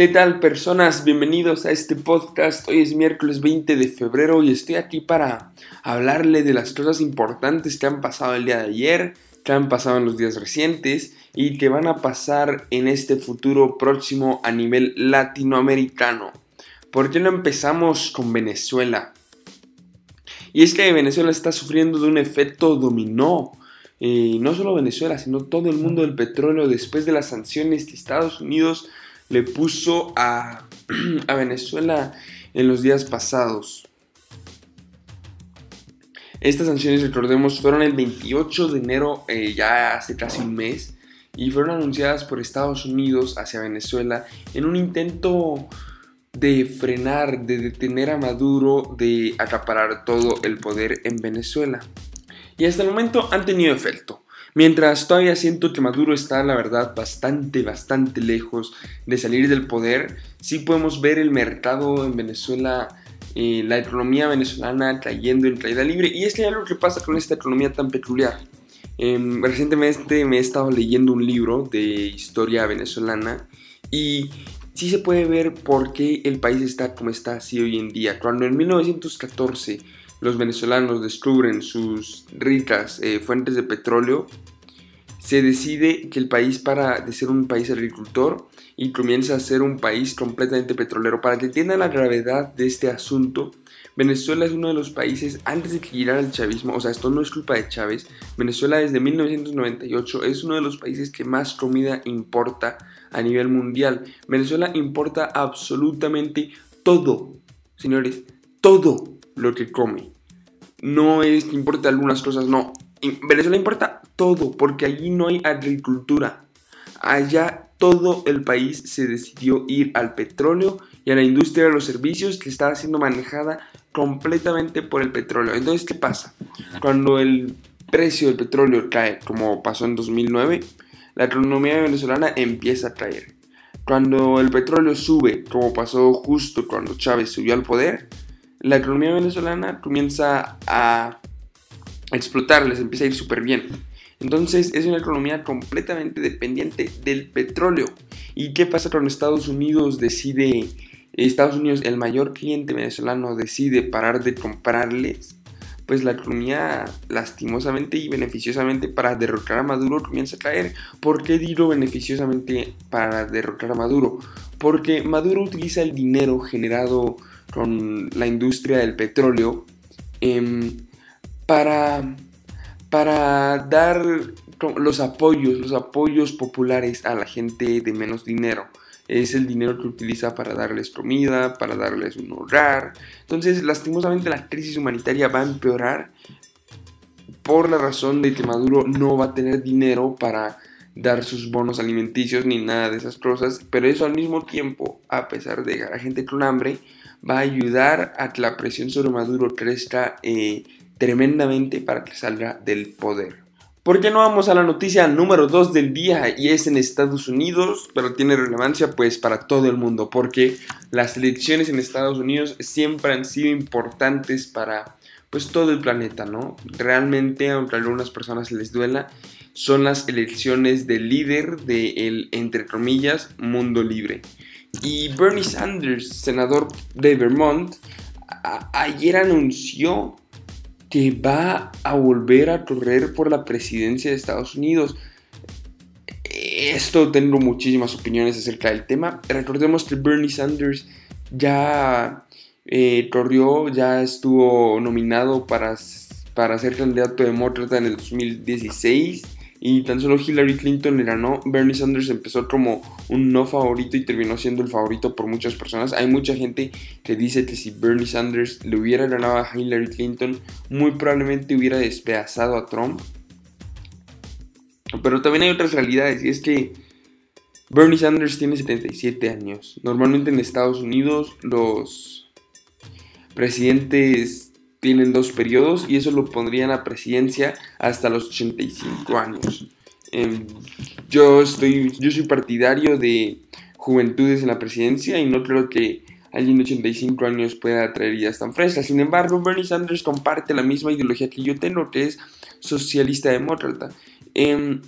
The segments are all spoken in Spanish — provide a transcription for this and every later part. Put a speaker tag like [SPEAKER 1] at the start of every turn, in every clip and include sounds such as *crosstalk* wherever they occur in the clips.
[SPEAKER 1] ¿Qué tal personas? Bienvenidos a este podcast. Hoy es miércoles 20 de febrero y estoy aquí para hablarle de las cosas importantes que han pasado el día de ayer, que han pasado en los días recientes y que van a pasar en este futuro próximo a nivel latinoamericano. ¿Por qué no empezamos con Venezuela? Y es que Venezuela está sufriendo de un efecto dominó. Eh, no solo Venezuela, sino todo el mundo del petróleo después de las sanciones que Estados Unidos le puso a, *clears throat* a Venezuela en los días pasados. Estas sanciones, recordemos, fueron el 28 de enero, eh, ya hace casi un mes, y fueron anunciadas por Estados Unidos hacia Venezuela en un intento de frenar, de detener a Maduro, de acaparar todo el poder en Venezuela. Y hasta el momento han tenido efecto. Mientras todavía siento que Maduro está, la verdad, bastante, bastante lejos de salir del poder, sí podemos ver el mercado en Venezuela, eh, la economía venezolana cayendo en caída libre. Y es que hay algo que pasa con esta economía tan peculiar. Em, recientemente me he estado leyendo un libro de historia venezolana y sí se puede ver por qué el país está como está así hoy en día. Cuando en 1914 los venezolanos descubren sus ricas eh, fuentes de petróleo, se decide que el país para de ser un país agricultor y comienza a ser un país completamente petrolero. Para que entiendan la gravedad de este asunto, Venezuela es uno de los países, antes de que llegara el chavismo, o sea, esto no es culpa de Chávez, Venezuela desde 1998 es uno de los países que más comida importa a nivel mundial. Venezuela importa absolutamente todo, señores, todo lo que come. No es que importe algunas cosas, no. Venezuela importa todo, porque allí no hay agricultura. Allá todo el país se decidió ir al petróleo y a la industria de los servicios que está siendo manejada completamente por el petróleo. Entonces, ¿qué pasa? Cuando el precio del petróleo cae, como pasó en 2009, la economía venezolana empieza a caer. Cuando el petróleo sube, como pasó justo cuando Chávez subió al poder, la economía venezolana comienza a explotar, les empieza a ir súper bien. Entonces es una economía completamente dependiente del petróleo. ¿Y qué pasa cuando Estados Unidos decide, Estados Unidos, el mayor cliente venezolano, decide parar de comprarles? Pues la economía lastimosamente y beneficiosamente para derrocar a Maduro comienza a caer. ¿Por qué digo beneficiosamente para derrocar a Maduro? Porque Maduro utiliza el dinero generado con la industria del petróleo em, para, para dar los apoyos, los apoyos populares a la gente de menos dinero. Es el dinero que utiliza para darles comida, para darles un hogar. Entonces, lastimosamente la crisis humanitaria va a empeorar por la razón de que Maduro no va a tener dinero para dar sus bonos alimenticios ni nada de esas cosas, pero eso al mismo tiempo, a pesar de dejar a gente con hambre, va a ayudar a que la presión sobre Maduro crezca eh, tremendamente para que salga del poder. ¿Por qué no vamos a la noticia número 2 del día? Y es en Estados Unidos, pero tiene relevancia pues para todo el mundo, porque las elecciones en Estados Unidos siempre han sido importantes para pues todo el planeta, ¿no? Realmente, aunque a algunas personas les duela, son las elecciones del líder del, entre comillas, mundo libre. Y Bernie Sanders, senador de Vermont, ayer anunció que va a volver a correr por la presidencia de Estados Unidos. Esto tengo muchísimas opiniones acerca del tema. Recordemos que Bernie Sanders ya eh, corrió, ya estuvo nominado para, para ser candidato demócrata en el 2016 y tan solo Hillary Clinton le ganó. Bernie Sanders empezó como un no favorito y terminó siendo el favorito por muchas personas. Hay mucha gente que dice que si Bernie Sanders le hubiera ganado a Hillary Clinton, muy probablemente hubiera despedazado a Trump. Pero también hay otras realidades y es que Bernie Sanders tiene 77 años. Normalmente en Estados Unidos los presidentes tienen dos periodos y eso lo pondrían a presidencia hasta los 85 años. Em, yo, estoy, yo soy partidario de juventudes en la presidencia y no creo que alguien de 85 años pueda traer ideas tan frescas. Sin embargo, Bernie Sanders comparte la misma ideología que yo tengo, que es socialista demócrata. Em,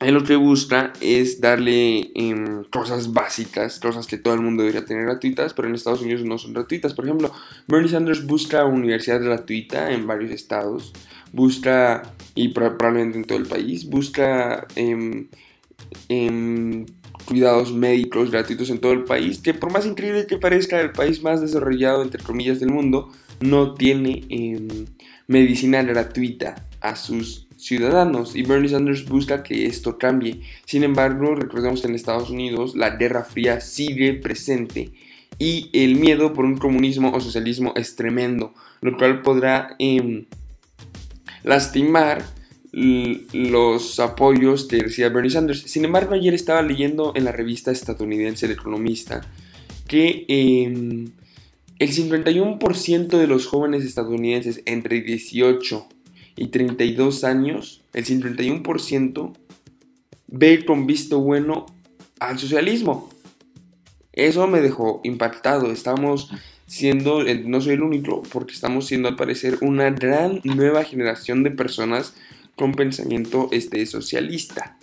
[SPEAKER 1] él lo que busca es darle em, cosas básicas, cosas que todo el mundo debería tener gratuitas, pero en Estados Unidos no son gratuitas. Por ejemplo, Bernie Sanders busca universidad gratuita en varios estados, busca, y probablemente en todo el país, busca em, em, cuidados médicos gratuitos en todo el país, que por más increíble que parezca, el país más desarrollado, entre comillas, del mundo, no tiene medicina gratuita a sus ciudadanos y Bernie Sanders busca que esto cambie. Sin embargo, recordemos que en Estados Unidos la Guerra Fría sigue presente y el miedo por un comunismo o socialismo es tremendo, lo cual podrá em, lastimar los apoyos que decía Bernie Sanders. Sin embargo, ayer estaba leyendo en la revista estadounidense El Economista que em, el 51% de los jóvenes estadounidenses entre 18 y 32 años, el 51% ve con visto bueno al socialismo. Eso me dejó impactado. Estamos siendo, eh, no soy el único, porque estamos siendo al parecer una gran nueva generación de personas con pensamiento este, socialista.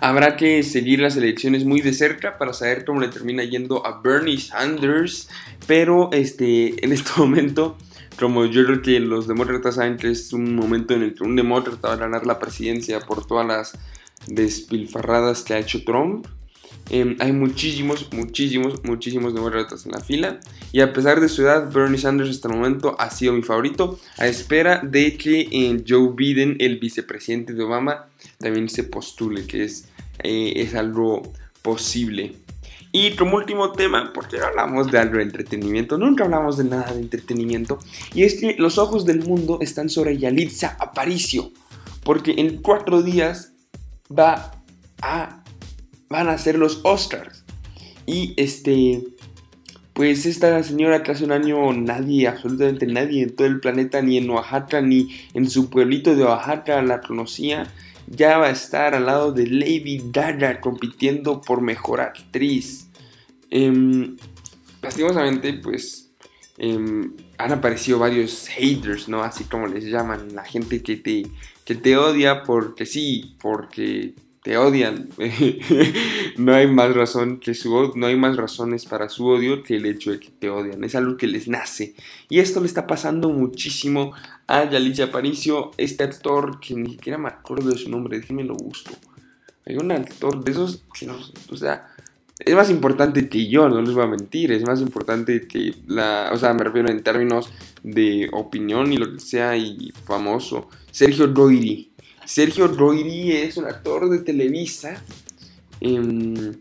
[SPEAKER 1] Habrá que seguir las elecciones muy de cerca para saber cómo le termina yendo a Bernie Sanders, pero este, en este momento como yo creo que los demócratas saben que es un momento en el que un demócrata va a ganar la presidencia por todas las despilfarradas que ha hecho Trump. Em, hay muchísimos, muchísimos, muchísimos demócratas en la fila. Y a pesar de su edad, Bernie Sanders hasta el momento ha sido mi favorito. A espera de que eh, Joe Biden, el vicepresidente de Obama, también se postule, que es, eh, es algo posible. Y como último tema, porque hablamos de algo de entretenimiento, nunca hablamos de nada de entretenimiento, y es que los ojos del mundo están sobre Yalitza Aparicio, porque en cuatro días va a, van a ser los Oscars. Y este, pues esta señora que hace un año nadie, absolutamente nadie en todo el planeta, ni en Oaxaca, ni en su pueblito de Oaxaca la conocía, ya va a estar al lado de Lady Gaga compitiendo por mejor actriz. Em, lastimosamente, pues em, han aparecido varios haters, ¿no? Así como les llaman, la gente que te, que te odia porque sí, porque te odian. *laughs* no hay más razón que su no hay más razones para su odio que el hecho de que te odian. Es algo que les nace. Y esto le está pasando muchísimo a Yalicia Aparicio, este actor que ni siquiera me acuerdo de su nombre, déjenme lo busco. Hay un actor de esos que no, o sea, es más importante que yo, no les voy a mentir, es más importante que la, o sea, me refiero en términos de opinión y lo que sea y famoso. Sergio Roiri. Sergio Roiri es un actor de Televisa. Em,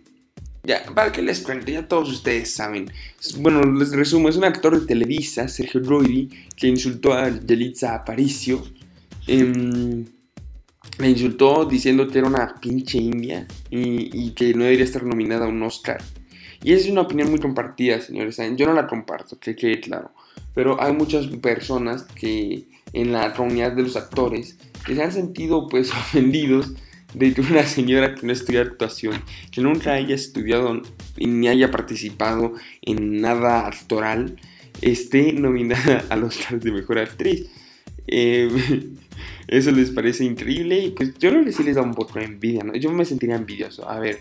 [SPEAKER 1] ya, para que les cuente, ya todos ustedes saben. Bueno, les resumo, es un actor de Televisa, Sergio Roiri, que insultó a Yelitza Aparicio. Eh, me insultó diciendo que era una pinche india y, que no debería estar nominada a un Oscar. Y es una opinión muy compartida, señores. Yo no la comparto, que quede claro. Pero hay muchas personas que en la comunidad de los actores que se han sentido pues *laughs* ofendidos de que una señora que no estudia actuación, que nunca haya estudiado ni haya participado en nada actoral, esté nominada a los Oscar de Mejor Actriz. Eh, *laughs* eso les parece increíble y pues yo creo que sí les da un poco de envidia. Yo me sentiría envidioso. A ver,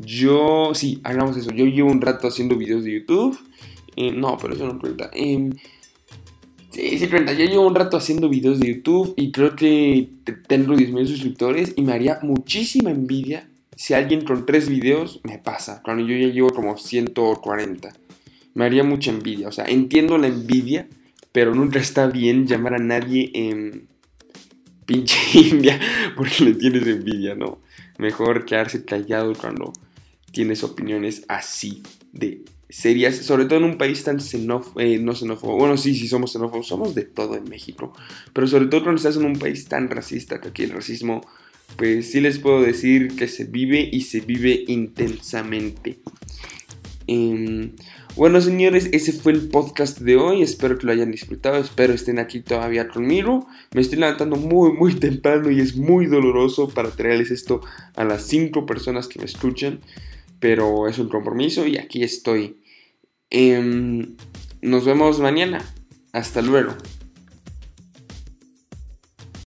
[SPEAKER 1] yo, sí, hagamos eso. Yo llevo un rato haciendo videos de YouTube. Eh, no, pero eso no cuenta. Eh, sí, sí cuenta. Yo llevo un rato haciendo videos de YouTube y creo que tengo 10.000 suscriptores y me haría muchísima envidia si alguien con tres videos me pasa, cuando yo ya llevo como 140. Me haría mucha envidia. O sea, entiendo la envidia, pero nunca está bien llamar a nadie en pinche *laughs* India porque le tienes envidia, ¿no? Mejor quedarse callado cuando tienes opiniones así de serias, sobre todo en un país tan xenófobo, eh, no xenófobo, bueno, sí, sí somos xenófobos, somos de todo en México, pero sobre todo cuando estás en un país tan racista, que aquí el racismo, pues sí les puedo decir que se vive y se vive intensamente. Em, bueno, señores, ese fue el podcast de hoy. Espero que lo hayan disfrutado. Espero estén aquí todavía conmigo. Me estoy levantando muy, muy temprano y es muy doloroso para traerles esto a las 5 personas que me escuchan. Pero es un compromiso y aquí estoy. Em, nos vemos mañana. Hasta luego.